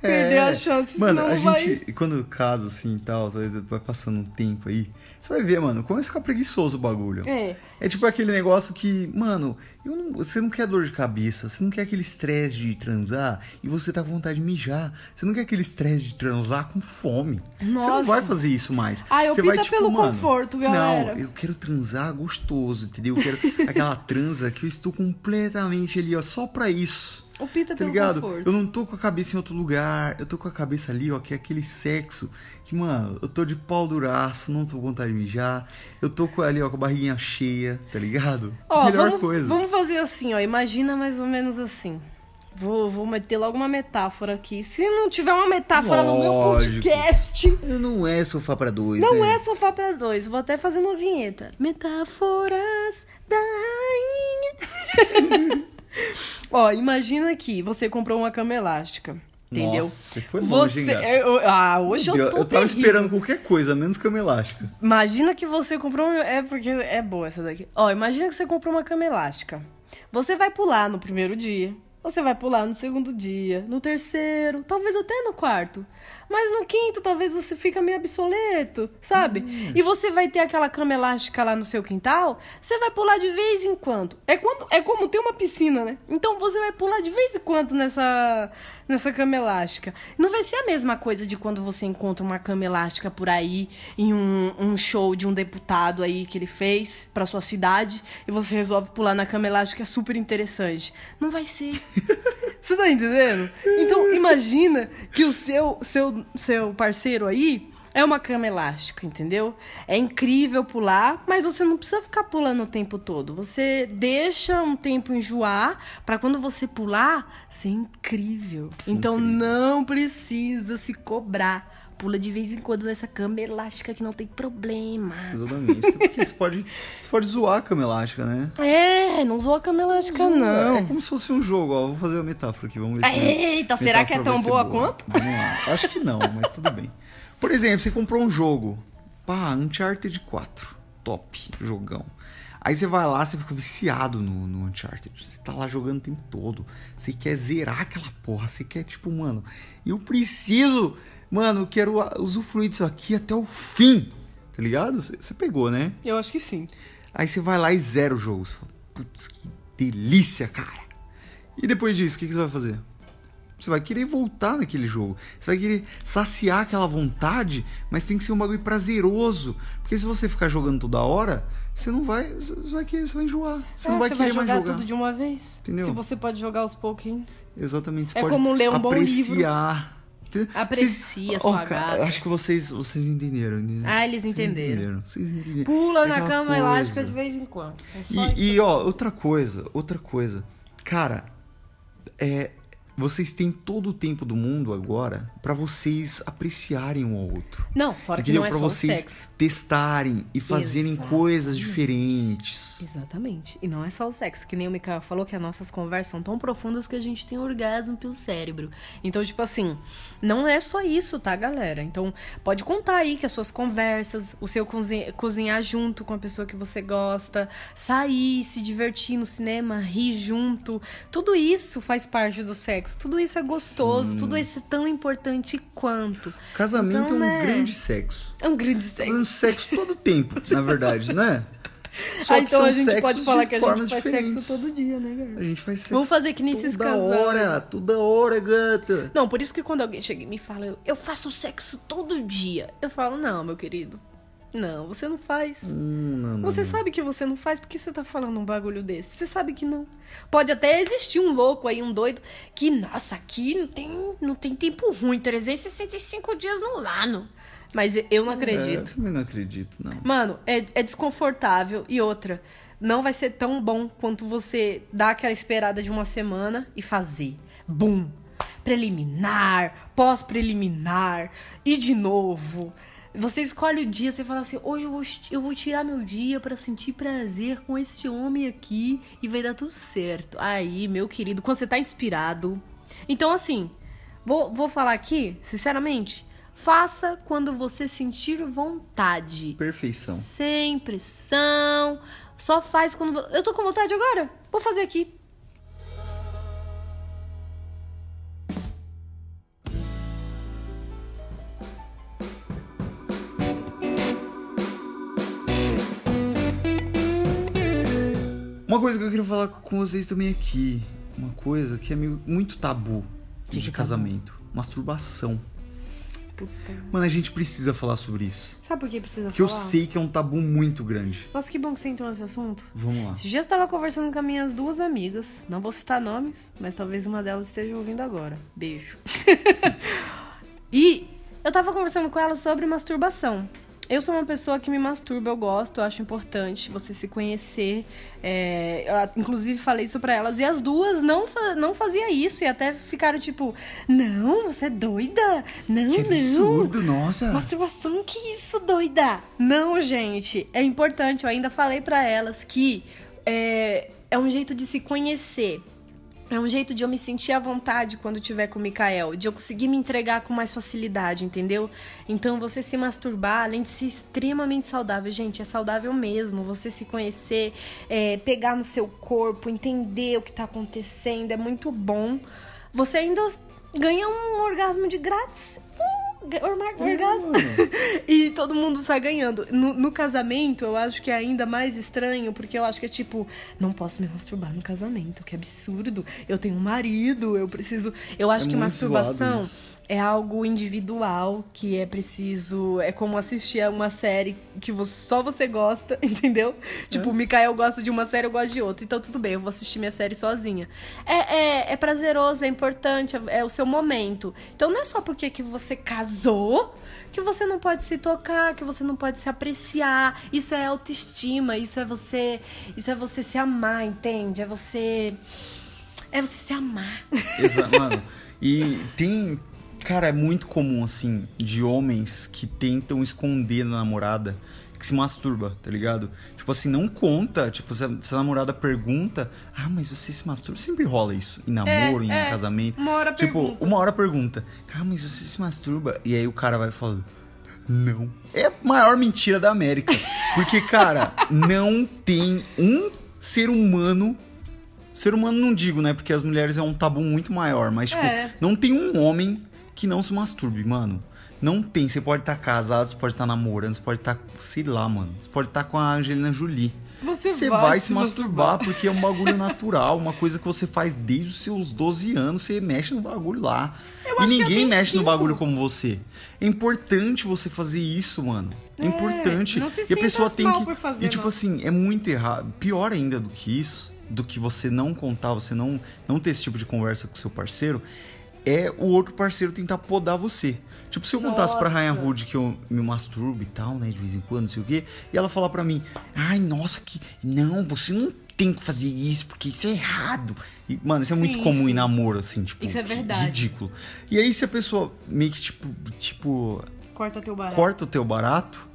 perder a chance, É. Mano, a vai... gente, quando casa assim e tal, vai passando um tempo aí, você vai ver, mano, começa a ficar preguiçoso o bagulho. É. É tipo aquele negócio que, mano, não- você não quer dor de cabeça, você não quer aquele estresse de transar e você tá com vontade de mijar. Você não quer aquele estresse de transar com fome. Você não Nossa. vai fazer isso mais. Ah, eu você vai, tipo, pelo mano, conforto, galera. Não, eu quero transar gostoso, entendeu? Eu quero aquela transa que eu estou completamente ali, ó, só pra isso. Opta Tá pelo ligado? conforto. Eu não tô com a cabeça em outro lugar, eu tô com a cabeça ali, ó, que é aquele sexo que, mano, eu tô de pau duraço, não tô com vontade de mijar, eu tô ali, ó, com a barriguinha cheia, tá ligado? Ó, Melhor vamos, coisa. vamos fazer assim, ó. Imagina mais ou menos assim. Vou, vou meter logo uma metáfora aqui. Se não tiver uma metáfora no meu Lógico. podcast, Não é sofá pra dois, Não né? é sofá pra dois. Vou até fazer uma vinheta. Metáforas da rainha. Ó, imagina que você comprou uma cama elástica. Entendeu? Nossa, foi longe, você, eu- ah, hoje eu eu, tô eu tava terrível. esperando qualquer coisa, menos cama elástica. Imagina que você comprou. É porque é boa essa daqui. Ó, imagina que você comprou uma cama elástica. Você vai pular no primeiro dia. Você vai pular no segundo dia, no terceiro, talvez até no quarto. Mas no quinto, talvez você fica meio obsoleto, sabe? Hum. E você vai ter aquela cama elástica lá no seu quintal, você vai pular de vez em quando. É, quando, é como ter uma piscina, né? Então você vai pular de vez em quando nessa, nessa cama elástica. Não vai ser a mesma coisa de quando você encontra uma cama elástica por aí em um, um show de um deputado aí que ele fez pra sua cidade e você resolve pular na cama elástica, é super interessante. Não vai ser. Você tá entendendo? Então imagina que o seu, seu, seu parceiro aí É uma cama elástica, entendeu? É incrível pular, mas você não precisa ficar pulando o tempo todo. Você deixa um tempo enjoar pra quando você pular ser incrível. então não precisa se cobrar. Pula de vez em quando nessa cama elástica que não tem problema. Exatamente. Até Porque você pode, você pode zoar a cama elástica, né? É, não usou a cama elástica, É não. como se fosse um jogo, ó. Vou fazer uma metáfora aqui, vamos ver se. Eita, será que é tão ser boa quanto? Vamos lá. Acho que não, mas tudo bem. Por exemplo, você comprou um jogo. Pá, Uncharted 4. Top, jogão. Aí você vai lá, você fica viciado no, no Uncharted. Você tá lá jogando o tempo todo. Você quer zerar aquela porra. Você quer, tipo, mano, eu preciso. Mano, eu quero usufruir disso aqui até o fim. Tá ligado? Você pegou, né? Eu acho que sim. Aí você vai lá e zera o jogo. Você fala, putz, que delícia, cara. E depois disso, o que, que você vai fazer? Você vai querer voltar naquele jogo. Você vai querer saciar aquela vontade, mas tem que ser um bagulho prazeroso. Porque se você ficar jogando toda hora, você não vai. Você vai, querer, você vai enjoar. Você É, não vai você querer vai mais jogar jogar. tudo de uma vez. Entendeu? Se você pode jogar aos pouquinhos. Exatamente. Você É como ler um bom apreciar. Aprecia Vocês- sua cara, gata. Acho que vocês, vocês entenderam. entenderam? Ah, eles Vocês entenderam. Vocês entenderam. Pula É na cama coisa. elástica de vez em quando. É. E, e, ó, outra coisa, outra coisa. Cara, é, vocês têm todo o tempo do mundo agora pra vocês apreciarem um ao outro. Não, fora que Entendeu? não é Pra só o vocês sexo. testarem e fazerem Exatamente. coisas diferentes. Exatamente. E não é só o sexo, que nem o Mikael falou que as nossas conversas são tão profundas que a gente tem orgasmo pelo cérebro. Então, tipo assim, não é só isso, tá, galera? Então, pode contar aí que as suas conversas, o seu cozi- cozinhar junto com a pessoa que você gosta, sair, se divertir no cinema, rir junto, tudo isso faz parte do sexo. Tudo isso é gostoso, tudo isso é tão importante quanto. Casamento Então, é um né? grande sexo. É um grande sexo. sexo todo tempo, na verdade, né? Só Ah, então a gente pode falar que a gente faz diferentes. sexo todo dia, né, galera? A gente faz sexo Vamos fazer que nem esses toda casais. hora, toda hora, gata. Não, por isso que quando alguém chega e me fala, eu, eu faço sexo todo dia. Eu falo, não, meu querido. Não, você não faz. Hum, não, não, Você sabe que você não faz, por que você tá falando um bagulho desse? Você sabe que não. Pode até existir um louco aí, um doido, que, nossa, aqui não tem, não tem tempo ruim, 365 dias no ano. Mas eu não É, eu acredito. também não acredito, não. Mano, é, é desconfortável. E outra, não vai ser tão bom quanto você dar aquela esperada de uma semana e fazer. Bum! Preliminar, pós-preliminar, e de novo. Você escolhe o dia, você fala assim: hoje eu vou, eu vou tirar meu dia pra sentir prazer com esse homem aqui e vai dar tudo certo. Aí, meu querido, quando você tá inspirado. Então, assim, vou, vou falar aqui, sinceramente. Faça quando você sentir vontade. Perfeição. Sem pressão. Só faz quando. Eu tô com vontade agora? Vou fazer aqui. Uma coisa que eu queria falar com vocês também aqui. Uma coisa que é meio, muito tabu Que de que é casamento. Masturbação. Puta. Mano, a gente precisa falar sobre isso. Sabe por que precisa Porque eu falar? sei que é um tabu muito grande. Nossa, que bom que você entrou nesse assunto. Vamos lá. Esses dias eu estava conversando com as minhas duas amigas. Não vou citar nomes, mas talvez uma delas esteja ouvindo agora. Beijo. e eu tava conversando com elas sobre masturbação. Eu sou uma pessoa que me masturba, eu gosto, eu acho importante você se conhecer. É, eu, inclusive, falei isso pra elas. E as duas não, fa não faziam isso. E até ficaram tipo: Não, você é doida? Não, Que não. absurdo, nossa. Masturbação, que isso, doida? Não, gente, é importante. Eu ainda falei pra elas que é, é um jeito de se conhecer. É um jeito de eu me sentir à vontade quando tiver com o Mikael, de eu conseguir me entregar com mais facilidade, entendeu? Então, você se masturbar, além de ser extremamente saudável, gente, é saudável mesmo. Você se conhecer, é, pegar no seu corpo, entender o que tá acontecendo, é muito bom. Você ainda ganha um orgasmo de grátis. Orma- orgasmo. e todo mundo sai ganhando. No, no casamento, eu acho que é ainda mais estranho, porque eu acho que é tipo, não posso me masturbar no casamento, que absurdo. Eu tenho um marido, eu preciso. Eu acho É que masturbação. É algo individual que é preciso. É como assistir a uma série que você- só você gosta, entendeu? Tipo, o Mikael gosta de uma série, eu gosto de outra. Então tudo bem, eu vou assistir minha série sozinha. É, é, é prazeroso, é importante, é, é o seu momento. Então não é só porque que você casou que você não pode se tocar, que você não pode se apreciar. Isso é autoestima, isso é você. Isso é você se amar, entende? É você. É você se amar. Exa mano. E tem. Cara, é muito comum, assim, de homens que tentam esconder na namorada que se masturba, tá ligado? Tipo assim, não conta. Tipo, se a, se a namorada pergunta, ah, mas você se masturba? Sempre rola isso. Em namoro, em é. casamento. Uma hora tipo, pergunta. uma hora pergunta, ah, mas você se masturba? E aí o cara vai falando. Não. É a maior mentira da América. Porque, cara, não tem um ser humano Ser humano não digo, né? Porque as mulheres é um tabu muito maior. Mas, tipo, É. não tem um homem que não se masturbe, mano. Não tem. Você pode estar casado, você pode estar namorando, você pode estar, sei lá, mano. Você pode estar com a Angelina Jolie. Você vai, vai se masturbar, masturbar. porque é um bagulho natural, uma coisa que você faz desde os seus 12 anos, você mexe no bagulho lá. Eu e é ninguém mexe no instinto. bagulho como você. É importante você fazer isso, mano. É, É, importante. não se e a pessoa tem que. fazer, e tipo não. assim, é muito errado. Pior ainda do que isso, do que você não contar, você não, não ter esse tipo de conversa com seu parceiro, é o outro parceiro tentar podar você. Tipo, se eu contasse pra Nossa. Rainha Rude que eu me masturbo e tal, né, de vez em quando, não sei o quê, e ela falar pra mim, ai, nossa, que. Não, você não tem que fazer isso, porque isso é errado. E, mano, isso é muito Sim, comum em namoro, assim, tipo. Isso é verdade. Ridículo. E aí, se a pessoa meio que, tipo, tipo, Corta teu barato. corta o teu barato,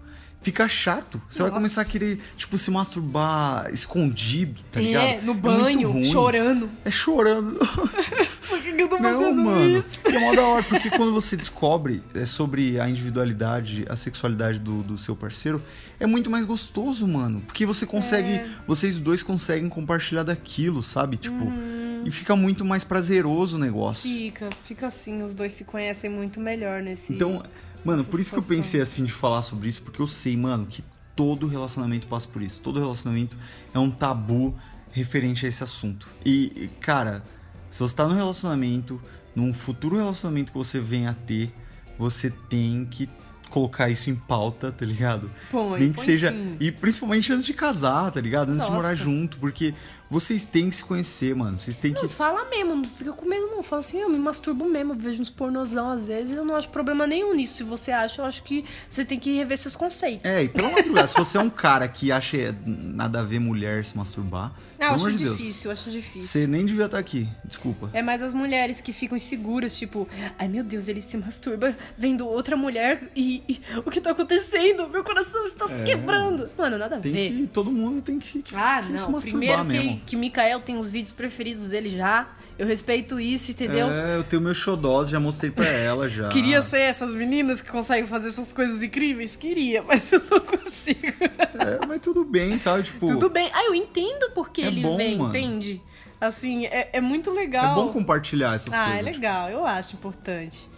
fica chato. Você vai Nossa. começar a querer, tipo, se masturbar escondido, tá ligado? É, no banho, ruim. chorando. É chorando. Por que, que eu tô Não, fazendo mano. isso? É mó da hora, porque quando você descobre é, sobre a individualidade, a sexualidade do, do seu parceiro, é muito mais gostoso, mano. Porque você consegue. É. Vocês dois conseguem compartilhar daquilo, sabe? Tipo. Uhum. E fica muito mais prazeroso o negócio. Fica, fica assim, os dois se conhecem muito melhor nesse. Então, mano, essa por isso que eu pensei assim de falar sobre isso, porque eu sei, mano, que todo relacionamento passa por isso. Todo relacionamento é um tabu referente a esse assunto. E, cara, se você tá num relacionamento, num futuro relacionamento que você venha a ter, você tem que colocar isso em pauta, tá ligado? Põe, Nem que seja. sim. E principalmente antes de casar, tá ligado? Antes de Nossa. morar junto, porque vocês têm que se conhecer, mano. Vocês têm que Não, fala mesmo, não fica com medo não. Fala assim, eu me masturbo mesmo, vejo uns pornozão às vezes, eu não acho problema nenhum nisso. Se você acha, eu acho que você tem que rever seus conceitos. É, e pelo amor de Deus, se você é um cara que acha nada a ver mulher se masturbar, Ah, pelo eu amor acho de Deus, difícil, eu acho difícil. você nem devia estar aqui, desculpa. É mais as mulheres que ficam inseguras, tipo, ai meu Deus, ele se masturba vendo outra mulher e, e o que tá acontecendo? Meu coração está se quebrando. Mano, nada a É. Tem ver. que, todo mundo tem que, Ah, que se não. masturbar Primeiro que, mesmo. que Mikael tem os vídeos preferidos dele já. Eu respeito isso, entendeu? É, eu tenho meu xodós, já mostrei pra ela já. Queria ser essas meninas que conseguem fazer essas coisas incríveis? Queria, mas eu não consigo. É, mas tudo bem, sabe? Tipo, Tudo bem. Ah, eu entendo porque É ele bom, vem, mano. entende? Assim, é, é muito é legal. bom compartilhar essas Ah, coisas. é legal. Eu acho importante.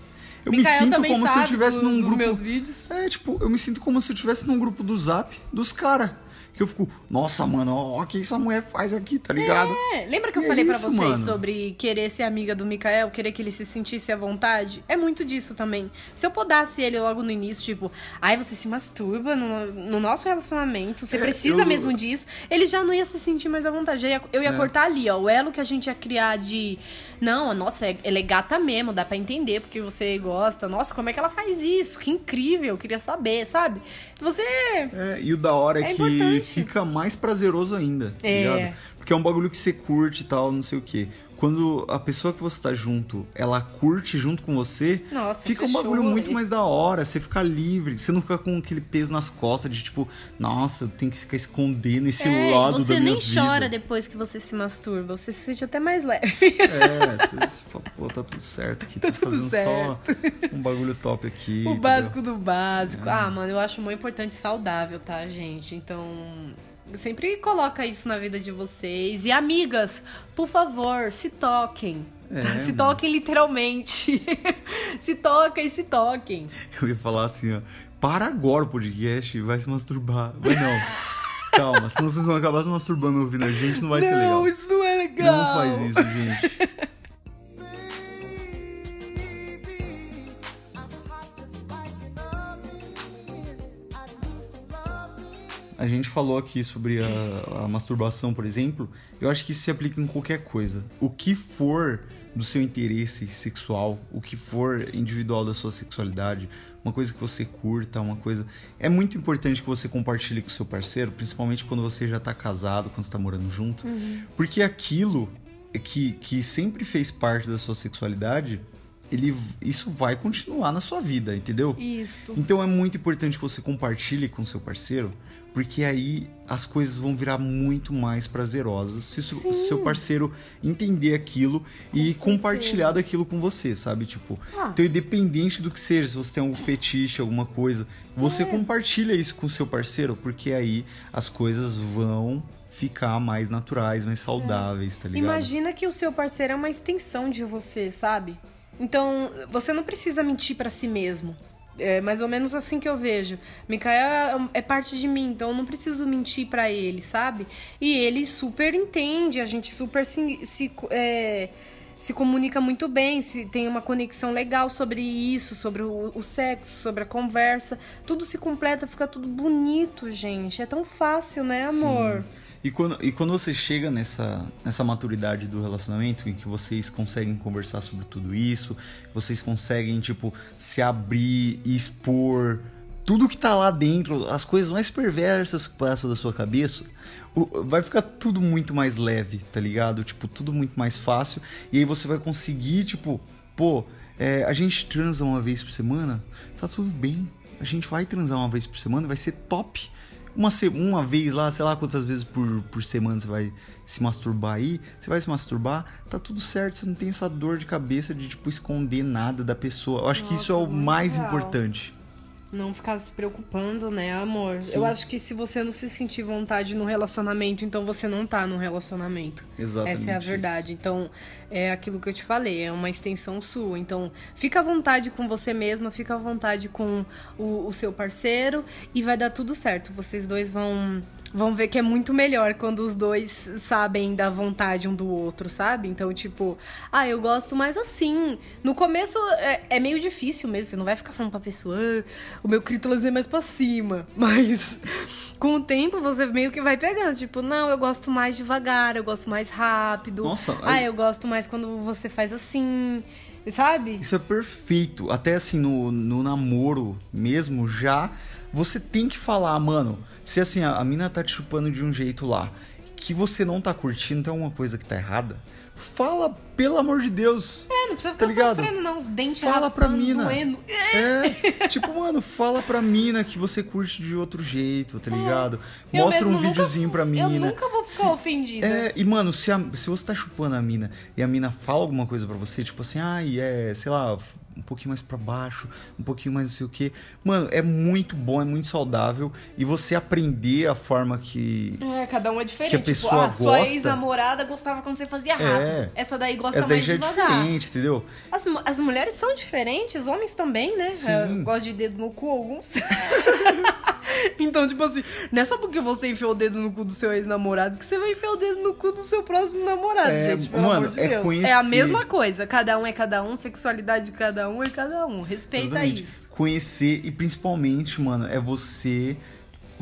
Eu me sinto como se eu estivesse num dos grupo. meus vídeos. É, tipo, eu me sinto como se eu estivesse num grupo do Zap dos caras. Que eu fico, nossa, mano, ó, o que essa mulher faz aqui, tá ligado? É, lembra que eu E é falei pra isso, vocês mano. sobre querer ser amiga do Mikael, querer que ele se sentisse à vontade? É muito disso também. Se eu podasse ele logo no início, tipo, ai, você se masturba no, no nosso relacionamento, você É, precisa eu- mesmo disso, ele já não ia se sentir mais à vontade. Eu ia, eu ia É. cortar ali, ó, o elo que a gente ia criar de. Não, nossa, é- ela é gata mesmo, dá pra entender porque você gosta. Nossa, como é que ela faz isso? Que incrível, eu queria saber, sabe? Você. É, e o da hora é, É que importante. Fica mais prazeroso ainda, tá É. ligado? Porque é um bagulho que você curte e tal, não sei o quê. Quando a pessoa que você tá junto, ela curte junto com você, Nossa, fica um bagulho muito mais da hora. Você fica livre, você não fica com aquele peso nas costas de tipo, nossa, eu tenho que ficar escondendo esse É, lado você da minha nem vida. chora depois que você se masturba, você se sente até mais leve. É, você, você fala, pô, tá tudo certo aqui, tô tudo fazendo só um bagulho top aqui. O básico do básico. É. Ah, mano, eu acho muito importante e saudável, tá, gente? Então, sempre coloca isso na vida de vocês. E amigas, por favor, se toquem. É, tá? Se mano. toquem literalmente. se toquem, se toquem. Eu ia falar assim, ó. Para agora o podcast e vai se masturbar. Mas não. Calma, senão vocês vão acabar se masturbando ouvindo a gente, não vai ser legal. não, isso não é legal. Não faz isso, gente. a gente falou aqui sobre a, a masturbação, por exemplo. Eu acho que isso se aplica em qualquer coisa. O que for do seu interesse sexual, o que for individual da sua sexualidade, uma coisa que você curta, uma coisa. É muito importante que você compartilhe com o seu parceiro, principalmente quando você já tá casado, quando você tá morando junto. Porque aquilo que, que sempre fez parte da sua sexualidade, ele, isso vai continuar na sua vida, entendeu? Isso. Então é muito importante que você compartilhe com seu parceiro, porque aí as coisas vão virar muito mais prazerosas se seu- Sim. seu parceiro entender aquilo e certeza. compartilhar daquilo com você, sabe? Tipo, Ah. então independente do que seja, se você tem algum fetiche, alguma coisa, É. você compartilha isso com seu parceiro, porque aí as coisas vão ficar mais naturais, mais saudáveis, tá ligado? Imagina que o seu parceiro é uma extensão de você, sabe? Então, você não precisa mentir pra si mesmo. É mais ou menos assim que eu vejo. Mikael é parte de mim, então eu não preciso mentir pra ele, sabe? E ele super entende, a gente super se, se, é, se comunica muito bem, se tem uma conexão legal sobre isso, sobre o, o sexo, sobre a conversa. Tudo se completa, fica tudo bonito, gente. É tão fácil, né, amor? E quando, e quando você chega nessa, nessa maturidade do relacionamento, em que vocês conseguem conversar sobre tudo isso, vocês conseguem, tipo, se abrir e expor tudo que tá lá dentro, as coisas mais perversas que passam da sua cabeça, vai ficar tudo muito mais leve, tá ligado? Tipo, tudo muito mais fácil. E aí você vai conseguir, tipo, pô, é, a gente transa uma vez por semana, tá tudo bem. A gente vai transar uma vez por semana, vai ser top uma, uma vez lá, sei lá quantas vezes por, por semana você vai se masturbar aí, você vai se masturbar, tá tudo certo, você não tem essa dor de cabeça de, tipo, esconder nada da pessoa. Eu acho que isso é Nossa, o muito mais real. importante. Não ficar se preocupando, né, amor? Eu acho que se você não se sentir vontade no relacionamento, então você não tá no relacionamento. Exatamente Essa é a isso. verdade. Então, é aquilo que eu te falei, é uma extensão sua. Então, fica à vontade com você mesma, fica à vontade com o, o seu parceiro e vai dar tudo certo. Vocês dois vão vão ver que é muito melhor quando os dois sabem da vontade um do outro, sabe? Então, tipo, ah, eu gosto mais assim. No começo é, é meio difícil mesmo, você não vai ficar falando pra pessoa, ah, o meu crítolas é mais pra cima. Mas com o tempo você meio que vai pegando, tipo, não, eu gosto mais devagar, eu gosto mais rápido. Nossa, ah, eu gosto mais quando você faz assim, sabe? Isso é perfeito. Até assim, no, no namoro mesmo, já você tem que falar, mano. Se assim, a, a mina tá te chupando de um jeito lá, que você não tá curtindo, tem alguma coisa que tá errada, fala, pelo amor de Deus. É, não precisa Tá ficar ligado? sofrendo, não, os dentes Fala pra mina. doendo. É, tipo, mano, fala pra mina que você curte de outro jeito, tá ligado? É. Mostra um nunca- videozinho pra mina. Eu nunca vou ficar Se- ofendida. É, e mano, se, a- se você tá chupando a mina e a mina fala alguma coisa pra você, tipo assim, ai, é, sei lá, um pouquinho mais pra baixo, um pouquinho mais não sei o que. Mano, é muito bom, é muito saudável. E você aprender a forma que. É, cada um é diferente. Que a tipo, pessoa ah, sua gosta. ex-namorada gostava quando você fazia rápido. É. Essa daí gosta Essa mais é devagar. diferente, entendeu? As, as mulheres são diferentes, homens também, né? Sim. É, Gosto de dedo no cu, alguns. então, tipo assim, não é só porque você enfiou o dedo no cu do seu ex-namorado que você vai enfiar o dedo no cu do seu próximo namorado, É, gente. Pelo mano, amor de é Deus. conhecer- É a mesma coisa. Cada um é cada um, sexualidade de cada um é cada um. Respeita Exatamente. isso. Conhecer e principalmente, mano, é você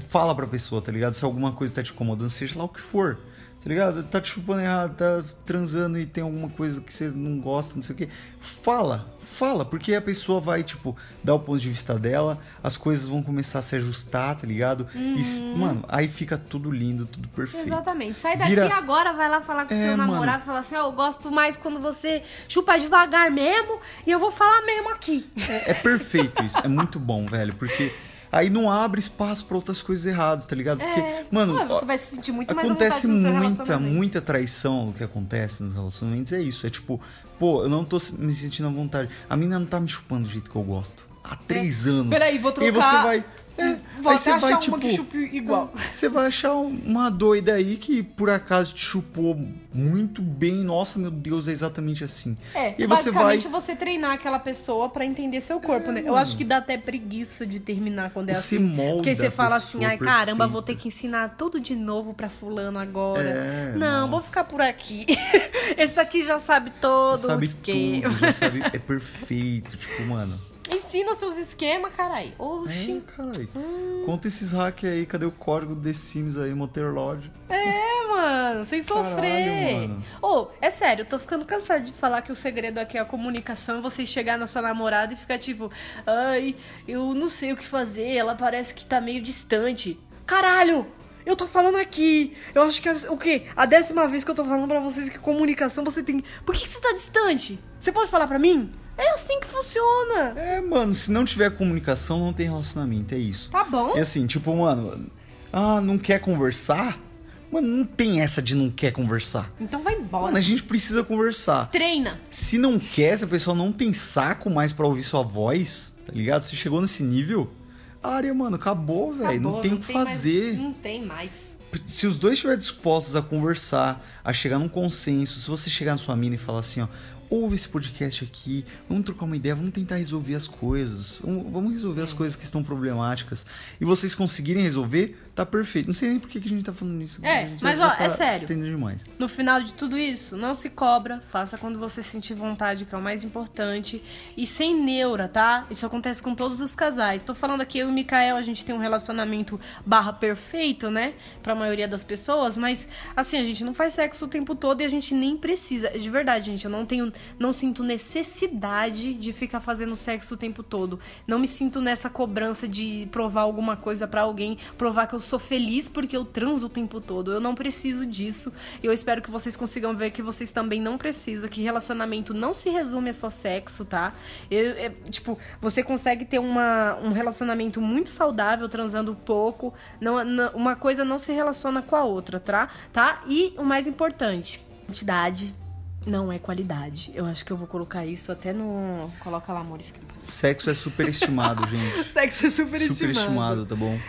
fala pra pessoa, tá ligado? Se alguma coisa tá te incomodando, seja lá o que for. Tá ligado? Tá te chupando errado, tá transando e tem alguma coisa que você não gosta, não sei o que. Fala, fala, porque a pessoa vai, tipo, dar o ponto de vista dela, as coisas vão começar a se ajustar, tá ligado? E, s- mano, aí fica tudo lindo, tudo perfeito. Exatamente. Sai daqui Vira- agora, vai lá falar com o É, seu mano. namorado, falar assim, ó, eu gosto mais quando você chupa devagar mesmo e eu vou falar mesmo aqui. É perfeito isso, é muito bom, velho, porque aí não abre espaço pra outras coisas erradas, tá ligado? Porque, É, mano, pô, você vai se sentir muito acontece muita, muita traição o que acontece nos relacionamentos, é isso, é tipo, pô, eu não tô me sentindo à vontade, a mina não tá me chupando do jeito que eu gosto, há três anos. É. Peraí, vou E aí você trocar- vai... É, Vou você achar vai, uma tipo, que chupe igual. Você vai achar uma doida aí que por acaso te chupou muito bem. Nossa, meu Deus, é exatamente assim. É, e aí você vai. basicamente você treinar aquela pessoa pra entender seu corpo, né? Eu acho que dá até preguiça de terminar quando é Você assim. molda Porque você fala assim, ai caramba, vou perfeita. ter que ensinar tudo de novo pra fulano agora. É, Não, vou nossa. ficar por aqui. Esse aqui já sabe todo o sabe esquema. tudo, já sabe, é perfeito, tipo, mano. Ensina seus esquemas, carai. Oxi. É, caralho. Hum. Conta esses hack aí, cadê o código The Sims aí, Motorlord? É, mano, sem sofrer. Caralho. Ô, é sério, eu tô ficando cansada de falar que o segredo aqui é a comunicação você chegar na sua namorada e ficar tipo, ai, eu não sei o que fazer, ela parece que tá meio distante. Caralho! Eu tô falando aqui! Eu acho que é o quê? A décima vez que eu tô falando pra vocês que comunicação você tem. Por que, que você tá distante? Você pode falar pra mim? É assim que funciona! É, mano, se não tiver comunicação, não tem relacionamento, é isso. Tá bom? E assim, tipo, mano, ah, não quer conversar? Mano, não tem essa de não quer conversar. Então vai embora. Mano, a gente precisa conversar. Treina! Se não quer, se a pessoa não tem saco mais pra ouvir sua voz, tá ligado? Você chegou nesse nível, área, mano, acabou, velho. Não tem o que mais- fazer. não tem mais. Se os dois estiverem dispostos a conversar, a chegar num consenso, se você chegar na sua mina e falar assim, ó, ouve esse podcast aqui, vamos trocar uma ideia, vamos tentar resolver as coisas, vamos resolver as coisas que estão problemáticas, e vocês conseguirem resolver, tá perfeito. Não sei nem por que a gente tá falando isso. É, a gente mas, ó, tá é sério. demais. No final de tudo isso, não se cobra, faça quando você sentir vontade, que é o mais importante. E sem neura, tá? Isso acontece com todos os casais. Tô falando aqui, eu e o Mikael, a gente tem um relacionamento barra perfeito, né? Pra maioria das pessoas, mas assim, a gente não faz sexo o tempo todo e a gente nem precisa. De verdade, gente, eu não tenho. Não sinto necessidade de ficar fazendo sexo o tempo todo. Não me sinto nessa cobrança de provar alguma coisa pra alguém, provar que eu sou feliz porque eu transo o tempo todo. Eu não preciso disso. E eu espero que vocês consigam ver que vocês também não precisam, que relacionamento não se resume a só sexo, tá? Eu, é, tipo, você consegue ter uma, um relacionamento muito saudável transando pouco. Não, não- uma coisa não se relaciona com a outra, tá? tá? E o mais importante, quantidade não é qualidade. Eu acho que eu vou colocar isso até no. Coloca lá, amor escrito. Sexo é superestimado, gente. Sexo é super, Superestimado, tá bom?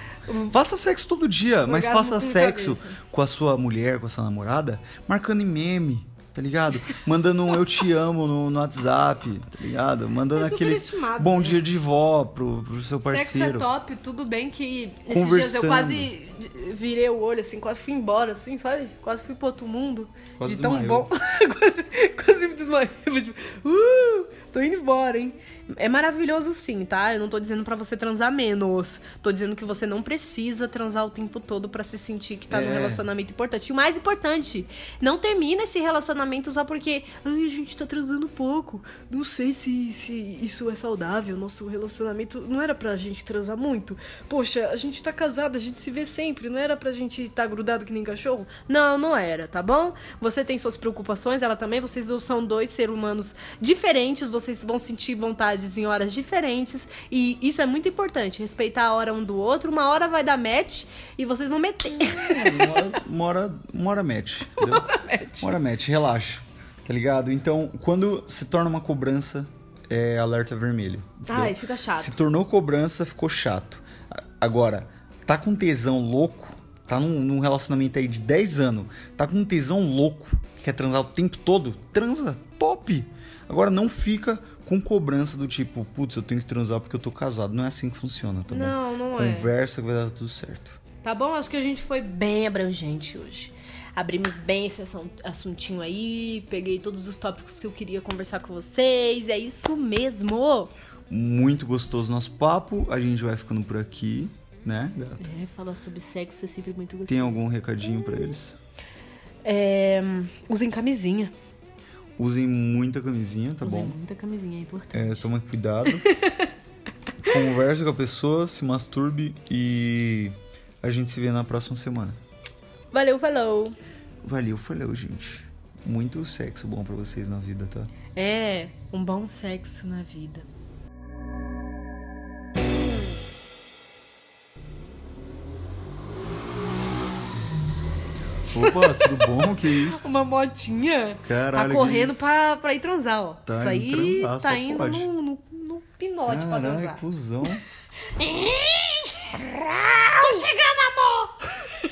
Faça sexo todo dia, mas faça sexo cabeça. com a sua mulher, com a sua namorada, marcando em meme, tá ligado? Mandando um eu te amo no, no WhatsApp, tá ligado? Mandando É aquele superestimado, bom né? dia de vó pro, pro seu Sexo é parceiro. top, tudo bem que esses dias Conversando. eu quase virei o olho, assim, quase fui embora, assim, sabe? Quase fui pro outro mundo. Quase de tão desmaiou. bom. quase, quase me desmaiei. Tipo, uh, tô indo embora, hein? É maravilhoso sim, tá? Eu não tô dizendo pra você transar menos. Tô dizendo que você não precisa transar o tempo todo pra se sentir que tá num É. relacionamento importante. E o mais importante, não termina esse relacionamento só porque, ai, a gente tá transando pouco. Não sei se, se isso é saudável. Nosso relacionamento não era pra gente transar muito. Poxa, a gente tá casado, a gente se vê sempre. Não era pra gente tá grudado que nem cachorro? Não, não era, tá bom? Você tem suas preocupações, ela também. Vocês são dois seres humanos diferentes. Vocês vão sentir vontades em horas diferentes. E isso é muito importante. Respeitar a hora um do outro. Uma hora vai dar match e vocês vão meter. Uma hora match, entendeu? Uma hora match, relaxa, tá ligado? Então, quando se torna uma cobrança, é alerta vermelho. entendeu? Ai, fica chato. Se tornou cobrança, ficou chato. Agora, tá com tesão louco, tá num, num relacionamento aí de 10 anos, tá com um tesão louco, quer transar o tempo todo, transa, top. Agora não fica com cobrança do tipo, putz, eu tenho que transar porque eu tô casado. Não é assim que funciona, tá bom? Não, não é. Conversa que vai dar tudo certo. Tá bom? Acho que a gente foi bem abrangente hoje. Abrimos bem esse assun- assuntinho aí, peguei todos os tópicos que eu queria conversar com vocês. É isso mesmo! Muito gostoso nosso papo. A gente vai ficando por aqui, né, gata? É, falar sobre sexo é sempre muito gostoso. Tem algum recadinho pra eles? É, usem camisinha. Usem muita camisinha, tá usem bom? muita camisinha, é É, importante. toma cuidado. Converse com a pessoa, se masturbe e a gente se vê na próxima semana. Valeu, falou! Valeu, falou, gente. Muito sexo bom pra vocês na vida, tá? É, um bom sexo na vida. Opa, tudo bom? Que isso? Uma motinha Caralho, tá correndo pra, pra ir transar, ó. Tá Isso aí transar, tá indo pode. no, no, no pinote pra Caralho, transar. cuzão. Tô chegando, amor!